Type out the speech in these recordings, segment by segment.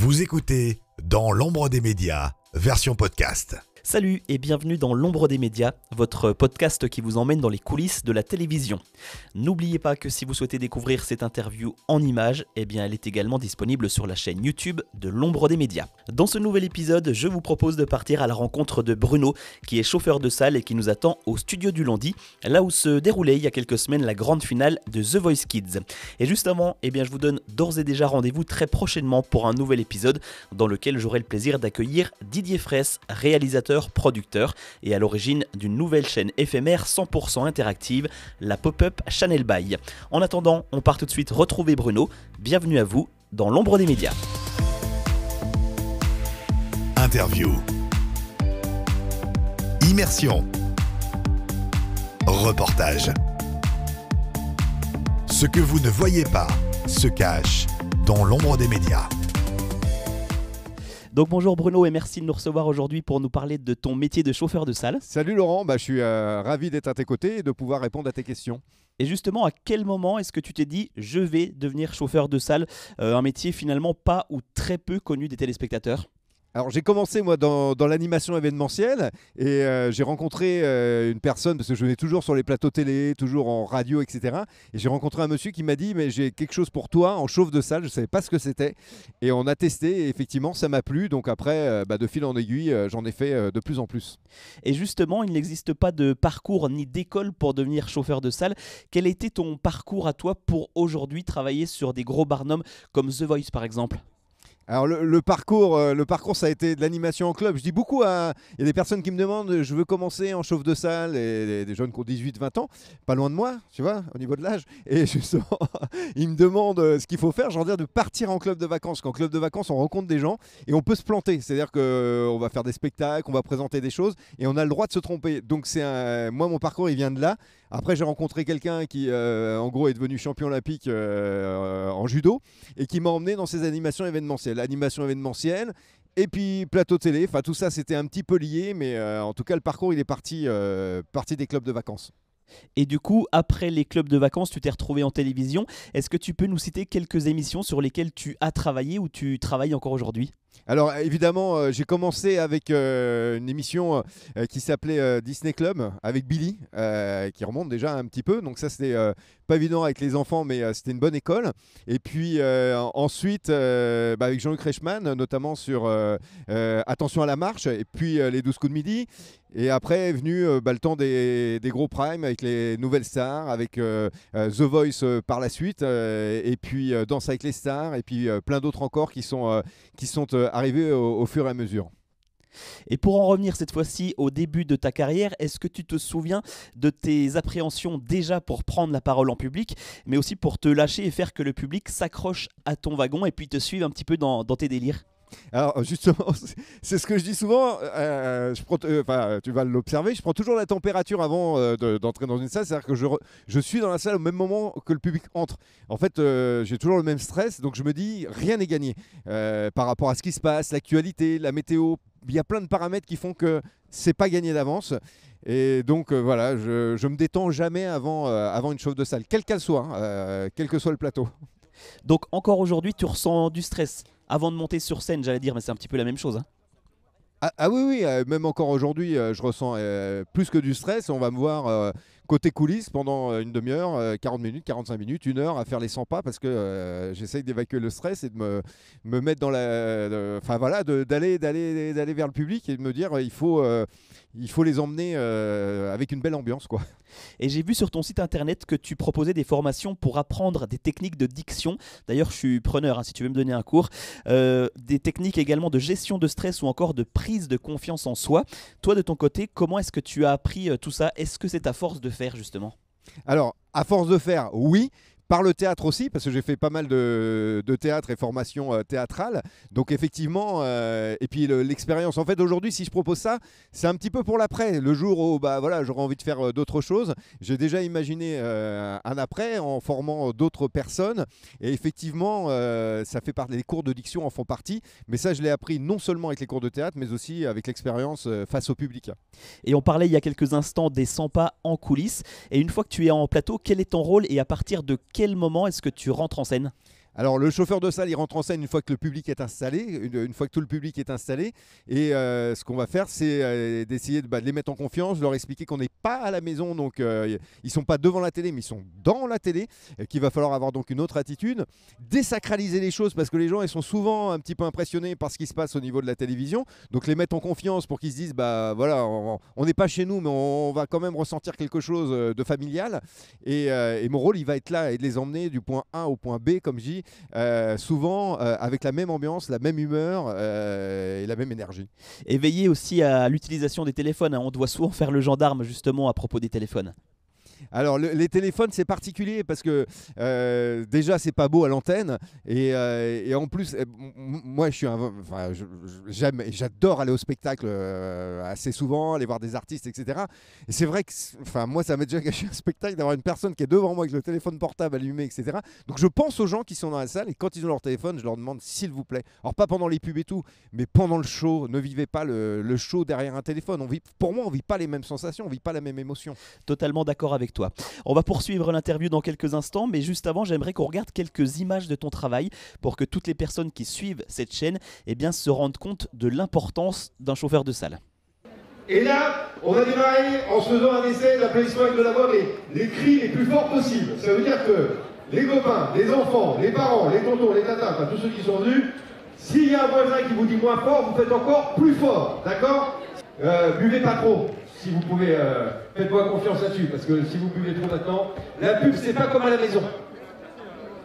Vous écoutez Dans l'ombre des médias, version podcast. Salut et bienvenue dans L'ombre des médias, votre podcast qui vous emmène dans les coulisses de la télévision. N'oubliez pas que si vous souhaitez découvrir cette interview en images, eh bien elle est également disponible sur la chaîne YouTube de L'ombre des médias. Dans ce nouvel épisode, je vous propose de partir à la rencontre de Bruno, qui est chauffeur de salle et qui nous attend au studio du lundi, là où se déroulait il y a quelques semaines la grande finale de The Voice Kids. Et justement, eh bien je vous donne d'ores et déjà rendez-vous très prochainement pour un nouvel épisode dans lequel j'aurai le plaisir d'accueillir Didier Fraisse, réalisateur producteur et à l'origine d'une nouvelle chaîne éphémère 100% interactive, la Pop-up Channel Buy. En attendant, on part tout de suite retrouver Bruno. Bienvenue à vous dans l'ombre des médias. Interview. Immersion. Reportage. Ce que vous ne voyez pas se cache dans l'ombre des médias. Donc bonjour Bruno et merci de nous recevoir aujourd'hui pour nous parler de ton métier de chauffeur de salle. Salut Laurent, bah, je suis euh, ravi d'être à tes côtés et de pouvoir répondre à tes questions. Et justement, à quel moment est-ce que tu t'es dit je vais devenir chauffeur de salle? Euh, Un métier finalement pas ou très peu connu des téléspectateurs alors j'ai commencé moi dans, l'animation événementielle et euh, j'ai rencontré euh, une personne parce que je venais toujours sur les plateaux télé, toujours en radio, etc. Et j'ai rencontré un monsieur qui m'a dit mais j'ai quelque chose pour toi en chauffe de salle, je ne savais pas ce que c'était. Et on a testé et effectivement ça m'a plu. Donc après euh, bah, de fil en aiguille j'en ai fait de plus en plus. Et justement il n'existe pas de parcours ni d'école pour devenir chauffeur de salle. Quel était ton parcours à toi pour aujourd'hui travailler sur des gros barnums comme The Voice par exemple? Alors le, parcours, euh, le parcours, ça a été de l'animation en club. Je dis beaucoup à, il y a des personnes qui me demandent, je veux commencer en chauffe de salle, et des, jeunes qui ont 18-20 ans, pas loin de moi, tu vois, au niveau de l'âge. Et justement, ils me demandent euh, ce qu'il faut faire. J'en dire de partir en club de vacances. Qu'en club de vacances, on rencontre des gens et on peut se planter. C'est-à-dire qu'on euh, va faire des spectacles, on va présenter des choses et on a le droit de se tromper. Donc c'est un, moi mon parcours, il vient de là. Après, j'ai rencontré quelqu'un qui, en gros, est devenu champion olympique en judo et qui m'a emmené dans ses animations événementielles l'animation événementielle. Et puis plateau télé, enfin tout ça c'était un petit peu lié, mais euh, en tout cas le parcours il est parti, euh, parti des clubs de vacances. Et du coup, après les clubs de vacances, tu t'es retrouvé en télévision. Est-ce que tu peux nous citer quelques émissions sur lesquelles tu as travaillé ou tu travailles encore aujourd'hui? Alors évidemment, euh, j'ai commencé avec une émission qui s'appelait Disney Club avec Billy, qui remonte déjà un petit peu. Donc ça, c'était pas évident avec les enfants, mais euh, c'était une bonne école. Et puis euh, ensuite, euh, bah, avec Jean-Luc Reichmann, notamment sur Attention à la marche, et puis les 12 coups de midi. Et après est venu bah, le temps des, gros primes avec les nouvelles stars, avec The Voice par la suite, et puis Danse avec les stars, et puis plein d'autres encore qui sont, qui sont arrivés au fur et à mesure. Et pour en revenir cette fois-ci au début de ta carrière, est-ce que tu te souviens de tes appréhensions déjà pour prendre la parole en public, mais aussi pour te lâcher et faire que le public s'accroche à ton wagon et puis te suive un petit peu dans, tes délires? Alors justement, c'est ce que je dis souvent. Euh, euh, tu vas l'observer. Je prends toujours la température avant euh, d'entrer dans une salle. C'est-à-dire que je, je, suis dans la salle au même moment que le public entre. En fait, j'ai toujours le même stress, donc je me dis rien n'est gagné par rapport à ce qui se passe, l'actualité, la météo, il y a plein de paramètres qui font que c'est pas gagné d'avance. Et donc euh, voilà, je, je me détends jamais avant, euh, avant une chauffe de salle, quelle qu'elle soit, hein, euh, quel que soit le plateau. Donc encore aujourd'hui, tu ressens du stress avant de monter sur scène, j'allais dire, mais c'est un petit peu la même chose. Hein. Ah, ah, oui, oui, même encore aujourd'hui, je ressens plus que du stress. On va me voir côté coulisses pendant une demi-heure, 40 minutes, 45 minutes, une heure à faire les 100 pas parce que j'essaye d'évacuer le stress et de me, me mettre dans la. Enfin voilà, d'aller vers le public et de me dire il faut il faut les emmener euh, avec une belle ambiance. quoi. Et j'ai vu sur ton site internet que tu proposais des formations pour apprendre des techniques de diction. D'ailleurs, je suis preneur hein, si tu veux me donner un cours. Euh, des techniques également de gestion de stress ou encore de prise de confiance en soi. Toi, de ton côté, comment est-ce que tu as appris euh, tout ça? Est-ce que c'est à force de justement? Alors, à force de faire, oui, par le théâtre aussi, parce que j'ai fait pas mal de, théâtre et formation euh, théâtrale. Donc effectivement, euh, et puis l'expérience. En fait, aujourd'hui, si je propose ça, c'est un petit peu pour l'après. Le jour où bah, voilà, j'aurai envie de faire euh, d'autres choses. J'ai déjà imaginé un après en formant d'autres personnes. Et effectivement, ça fait partie, les cours de diction en font partie. Mais ça, je l'ai appris non seulement avec les cours de théâtre, mais aussi avec l'expérience face au public. Et on parlait il y a quelques instants des 100 pas en coulisses. Et une fois que tu es en plateau, quel est ton rôle et à partir de quel moment est-ce que tu rentres en scène? Alors le chauffeur de salle, il rentre en scène une fois que le public est installé, une, fois que tout le public est installé. Et euh, ce qu'on va faire, c'est euh, d'essayer de, bah, de les mettre en confiance, de leur expliquer qu'on n'est pas à la maison, donc euh, ils sont pas devant la télé, mais ils sont dans la télé, qu'il va falloir avoir donc une autre attitude, désacraliser les choses parce que les gens ils sont souvent un petit peu impressionnés par ce qui se passe au niveau de la télévision, donc les mettre en confiance pour qu'ils se disent bah voilà, on n'est pas chez nous, mais on, va quand même ressentir quelque chose euh, de familial. Et, et mon rôle, il va être là et de les emmener du point A au point B, comme je dis, souvent euh, avec la même ambiance, la même humeur euh, et la même énergie. Et veillez aussi à l'utilisation des téléphones. hein. On doit souvent faire le gendarme justement à propos des téléphones. Alors le- les téléphones c'est particulier parce que euh, déjà c'est pas beau à l'antenne et, euh, en plus m- moi je suis enfin, j'aime j'adore aller au spectacle euh, assez souvent aller voir des artistes etc et c'est vrai que enfin moi ça m'est déjà gâché un spectacle d'avoir une personne qui est devant moi avec le téléphone portable allumé etc donc je pense aux gens qui sont dans la salle et quand ils ont leur téléphone je leur demande s'il vous plaît. Alors pas pendant les pubs et tout mais pendant le show ne vivez pas le, le show derrière un téléphone. On vit pour moi on vit pas les mêmes sensations on vit pas la même émotion. Totalement d'accord avec toi. On va poursuivre l'interview dans quelques instants, mais juste avant, j'aimerais qu'on regarde quelques images de ton travail pour que toutes les personnes qui suivent cette chaîne eh bien, se rendent compte de l'importance d'un chauffeur de salle. Et là, on va démarrer en se faisant un essai d'applaudissement avec de la voix, mais les cris les plus forts possibles. Ça veut dire que les copains, les enfants, les parents, les tontons, les tatas, enfin tous ceux qui sont venus, s'il y a un voisin qui vous dit moins fort, vous faites encore plus fort, d'accord? Euh, Buvez pas trop, si vous pouvez. euh, Faites-moi confiance là-dessus, parce que si vous buvez trop maintenant, la pub c'est pas comme à la maison.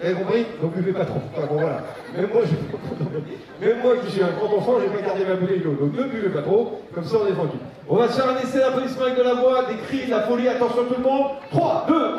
Vous avez compris? Donc buvez pas trop. Enfin, bon, voilà. Même moi, je... Même moi qui suis un grand enfant, j'ai pas gardé ma bouteille d'eau. Donc ne buvez pas trop, comme ça on est tranquille. On va se faire un essai d'applaudissement avec de la voix, des cris, de la folie. Attention tout le monde. 3, 2, 1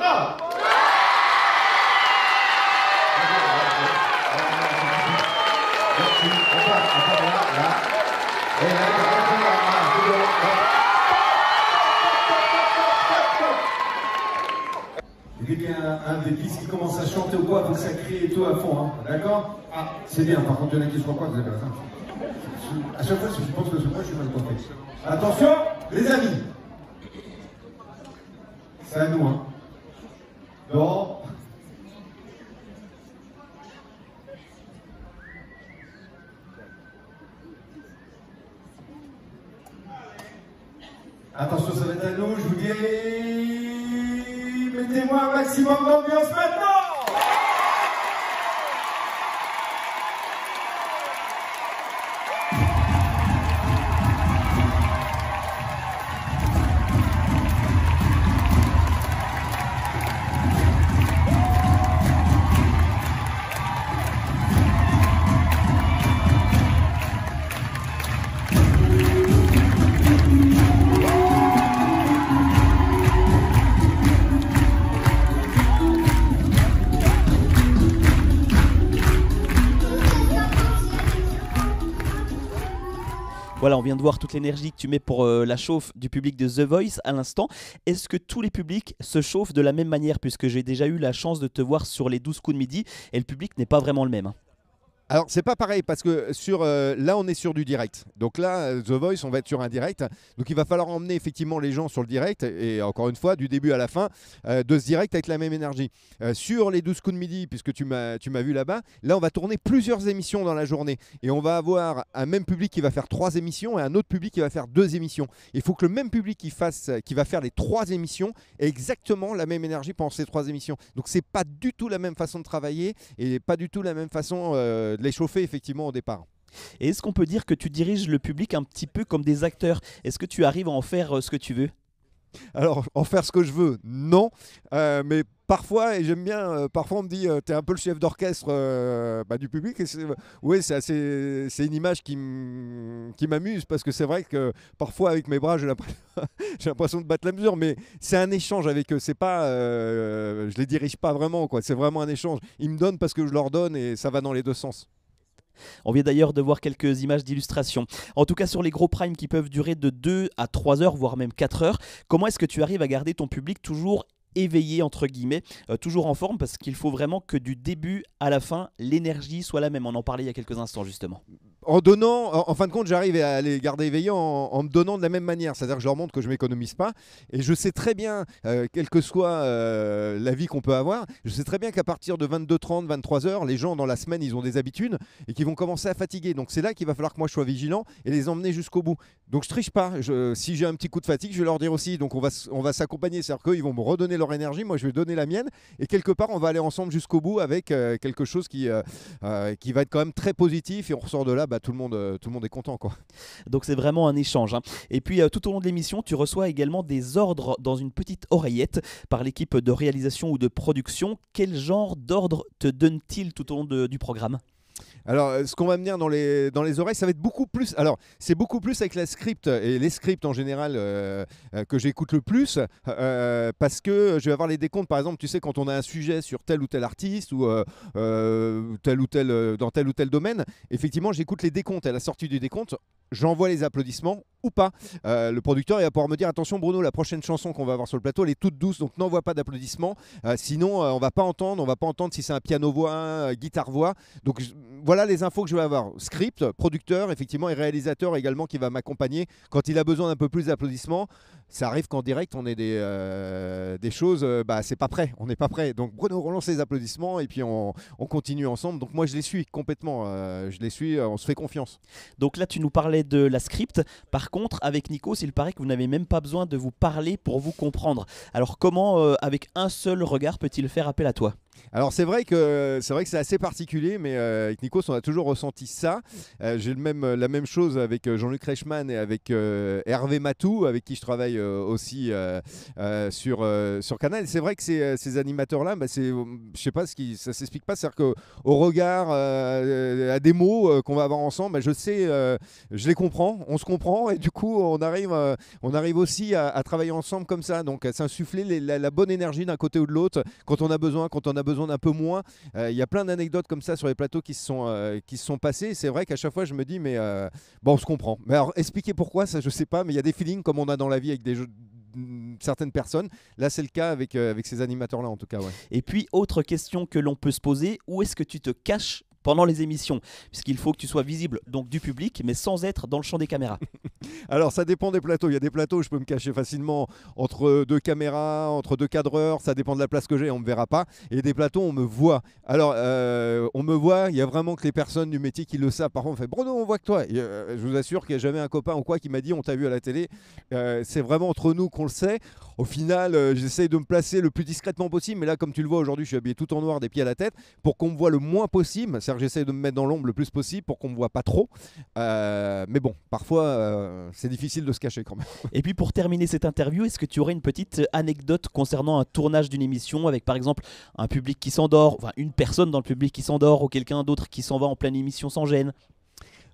Y a un, des qui commence à chanter ou quoi, que ça crie et tout à fond, hein. d'accord Ah, c'est bien, par contre, il y en a qui croient quoi, vous avez raison. À chaque fois, je pense que moi, je suis mal compris. Attention, les amis C'est à nous, hein Non Attention, ça va être à nous, je vous dis. Mettez-moi un maximum d'ambiance maintenant Voilà, on vient de voir toute l'énergie que tu mets pour euh, la chauffe du public de The Voice à l'instant. Est-ce que tous les publics se chauffent de la même manière? Puisque j'ai déjà eu la chance de te voir sur les 12 coups de midi et le public n'est pas vraiment le même. Alors c'est pas pareil parce que sur euh, là on est sur du direct. Donc là euh, The Voice on va être sur un direct. Donc il va falloir emmener effectivement les gens sur le direct et encore une fois du début à la fin euh, de ce direct avec la même énergie. Sur les 12 coups de midi puisque tu m'as tu m'as vu là-bas, là on va tourner plusieurs émissions dans la journée et on va avoir un même public qui va faire trois émissions et un autre public qui va faire deux émissions. Il faut que le même public qui fasse qui va faire les trois émissions ait exactement la même énergie pendant ces trois émissions. Donc c'est pas du tout la même façon de travailler et pas du tout la même façon de les chauffer effectivement au départ. Et est-ce qu'on peut dire que tu diriges le public un petit peu comme des acteurs? Est-ce que tu arrives à en faire euh, ce que tu veux? Alors en faire ce que je veux, non, Euh, mais parfois, et j'aime bien, euh, parfois on me dit, tu es un peu le chef d'orchestre euh, bah, du public. Oui, c'est une image qui m'amuse parce que c'est vrai que parfois avec mes bras, j'ai l'impression de battre la mesure, mais c'est un échange avec eux. C'est pas, euh, je les dirige pas vraiment, quoi. C'est vraiment un échange. Ils me donnent parce que je leur donne et ça va dans les deux sens. On vient d'ailleurs de voir quelques images d'illustration. En tout cas, sur les gros primes qui peuvent durer de 2 à 3 heures, voire même 4 heures, comment est-ce que tu arrives à garder ton public toujours éveillé, entre guillemets, euh, toujours en forme Parce qu'il faut vraiment que du début à la fin, l'énergie soit la même. On en parlait il y a quelques instants, justement. en donnant, en, fin de compte, j'arrive à les garder éveillés en, me donnant de la même manière. C'est-à-dire que je leur montre que je m'économise pas. Et je sais très bien, euh, quelle que soit euh, la vie qu'on peut avoir, je sais très bien qu'à partir de 22h30, 23h, les gens dans la semaine, ils ont des habitudes et qui vont commencer à fatiguer. Donc c'est là qu'il va falloir que moi je sois vigilant et les emmener jusqu'au bout. Donc je triche pas. Si j'ai un petit coup de fatigue, je vais leur dire aussi. Donc on va, on va s'accompagner. C'est-à-dire qu'eux, ils vont me redonner leur énergie, moi je vais donner la mienne. Et quelque part, on va aller ensemble jusqu'au bout avec euh, quelque chose qui, euh, euh, qui va être quand même très positif. Et on ressort de là, bah, tout, le monde, tout le monde est content. Quoi. Donc c'est vraiment un échange. hein. Et puis tout au long de l'émission, tu reçois également des ordres dans une petite oreillette par l'équipe de réalisation ou de production. Quel genre d'ordre te donne-t-il tout au long du programme? Alors, euh, ce qu'on va me dans les, dans les oreilles, ça va être beaucoup plus. Alors, c'est beaucoup plus avec la script et les scripts en général euh, euh, que j'écoute le plus parce que je vais avoir les décomptes. Par exemple, tu sais, quand on a un sujet sur tel ou tel artiste ou tel ou tel, dans tel ou tel domaine, effectivement, j'écoute les décomptes. À la sortie du décompte, j'envoie les applaudissements ou pas. Le producteur il va pouvoir me dire attention Bruno, la prochaine chanson qu'on va avoir sur le plateau, elle est toute douce, donc n'envoie pas d'applaudissements. Sinon, on va pas entendre, on va pas entendre si c'est un piano voix, guitare voix. Donc voilà les infos que je vais avoir. Script, producteur, effectivement, et réalisateur également qui va m'accompagner quand il a besoin d'un peu plus d'applaudissements. Ça arrive qu'en direct, on ait des, euh, des choses, euh, bah c'est pas prêt, on n'est pas prêt. Donc Bruno relance les applaudissements et puis on, on continue ensemble. Donc moi je les suis complètement, euh, je les suis, on se fait confiance. Donc là, tu nous parlais de la script. Par contre, avec Nikos, il paraît que vous n'avez même pas besoin de vous parler pour vous comprendre. Alors comment, avec un seul regard, peut-il faire appel à toi? Alors c'est vrai que c'est vrai que c'est assez particulier, mais euh, avec Nikos on a toujours ressenti ça. Euh, J'ai même la même chose avec euh, Jean-Luc Reichmann et avec Hervé Matou, avec qui je travaille aussi sur sur Canal. C'est vrai que ces, ces animateurs là, bah, c'est je sais pas ce qui ça s'explique pas, c'est-à-dire que au regard à des mots qu'on va avoir ensemble, bah, je sais, je les comprends, on se comprend et du coup on arrive on arrive aussi à, travailler ensemble comme ça, donc à s'insuffler la, la bonne énergie d'un côté ou de l'autre quand on a besoin, quand on a besoin d'un peu moins. Euh, Il y a plein d'anecdotes comme ça sur les plateaux qui se sont, euh, qui sont passées. C'est vrai qu'à chaque fois, je me dis, mais euh, bon, on se comprend. Mais alors, expliquer pourquoi, ça, je sais pas, mais il y a des feelings comme on a dans la vie avec des mm, certaines personnes. Là, c'est le cas avec, avec ces animateurs-là, en tout cas. Et puis, autre question que l'on peut se poser, où est-ce que tu te caches pendant les émissions Puisqu'il faut que tu sois visible donc du public, mais sans être dans le champ des caméras. Alors, ça dépend des plateaux. Il y a des plateaux où je peux me cacher facilement entre deux caméras, entre deux cadreurs. Ça dépend de la place que j'ai, on me verra pas. Et des plateaux, on me voit. Alors, euh, on me voit. Il y a vraiment que les personnes du métier qui le savent. Par contre, on fait Bruno, on voit que toi. Euh, je vous assure qu'il n'y a jamais un copain ou quoi qui m'a dit on t'a vu à la télé. Euh, c'est vraiment entre nous qu'on le sait. Au final, j'essaye de me placer le plus discrètement possible. Mais là, comme tu le vois aujourd'hui, je suis habillé tout en noir des pieds à la tête pour qu'on me voit le moins possible. J'essaye de me mettre dans l'ombre le plus possible pour qu'on me voit pas trop. Euh, mais bon, parfois, euh, c'est difficile de se cacher quand même. Et puis, pour terminer cette interview, est-ce que tu aurais une petite anecdote concernant un tournage d'une émission avec par exemple un public qui s'endort, enfin une personne dans le public qui s'endort ou quelqu'un d'autre qui s'en va en pleine émission sans gêne?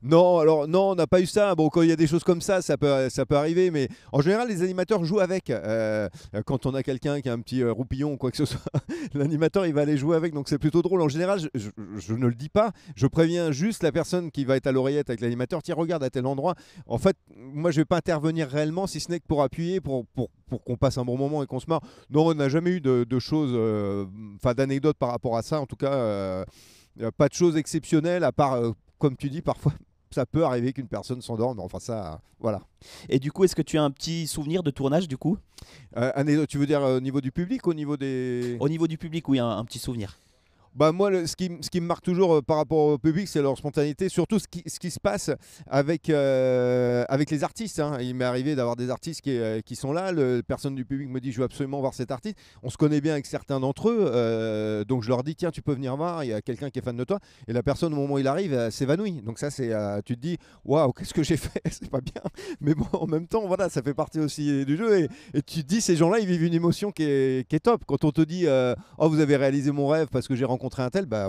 Non, alors non, on n'a pas eu ça. Bon, quand il y a des choses comme ça, ça peut, ça peut arriver, mais en général, les animateurs jouent avec. Euh, quand on a quelqu'un qui a un petit euh, roupillon ou quoi que ce soit, l'animateur il va aller jouer avec, donc c'est plutôt drôle. En général, je, ne le dis pas, je préviens juste la personne qui va être à l'oreillette avec l'animateur. Tiens, regarde à tel endroit. En fait, moi, je vais pas intervenir réellement, si ce n'est que pour appuyer, pour, pour, pour qu'on passe un bon moment et qu'on se marre. Non, on n'a jamais eu de, de choses, euh, enfin d'anecdotes par rapport à ça. En tout cas, euh, euh, pas de choses exceptionnelles, à part, euh, comme tu dis, parfois ça peut arriver qu'une personne s'endorme. Enfin, ça, voilà. Et du coup, est-ce que tu as un petit souvenir de tournage du coup? Euh, tu veux dire euh, au niveau du public, au niveau des. Au niveau du public, oui, un, un petit souvenir. Bah moi, ce, qui, ce qui me marque toujours euh, par rapport au public, c'est leur spontanéité, surtout ce qui, ce qui se passe avec, euh, avec les artistes. hein. Il m'est arrivé d'avoir des artistes qui, euh, qui sont là, le, personne du public me dit je veux absolument voir cet artiste. On se connaît bien avec certains d'entre eux, donc je leur dis tiens tu peux venir voir, il y a quelqu'un qui est fan de toi. Et la personne au moment où il arrive s'évanouit. Donc ça c'est, tu te dis waouh qu'est-ce que j'ai fait, c'est pas bien. Mais bon en même temps voilà ça fait partie aussi du jeu et, tu te dis ces gens-là ils vivent une émotion qui est, qui est top. Quand on te dit oh vous avez réalisé mon rêve parce que j'ai rencontré un tel, bah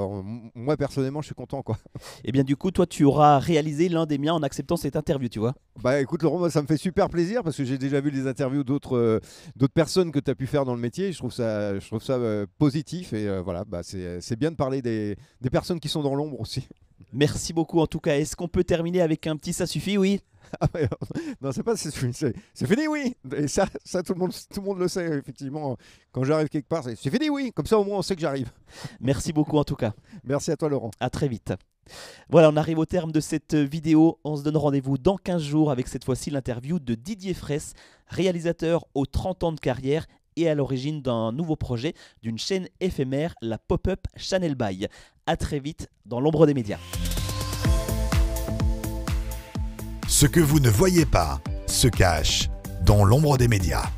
moi personnellement je suis content quoi. Et bien du coup, toi, tu auras réalisé l'un des miens en acceptant cette interview, tu vois. Bah écoute Laurent, moi, ça me fait super plaisir parce que j'ai déjà vu des interviews d'autres euh, d'autres personnes que tu as pu faire dans le métier. Je trouve ça, je trouve ça euh, positif et euh, voilà, bah, c'est c'est bien de parler des, des personnes qui sont dans l'ombre aussi. Merci beaucoup en tout cas. Est-ce qu'on peut terminer avec un petit ça suffit Oui. Ah non, c'est pas c'est fini, c'est fini, oui. Et ça, ça tout, le monde, tout le monde le sait, effectivement. Quand j'arrive quelque part, c'est c'est fini, oui. Comme ça, au moins, on sait que j'arrive. Merci beaucoup en tout cas. Merci à toi, Laurent. À très vite. Voilà, on arrive au terme de cette vidéo. On se donne rendez-vous dans 15 jours avec cette fois-ci l'interview de Didier Fraisse, réalisateur aux 30 ans de carrière et à l'origine d'un nouveau projet d'une chaîne éphémère, la Pop-Up Channel By. À très vite dans l'ombre des médias. Ce que vous ne voyez pas se cache dans l'ombre des médias.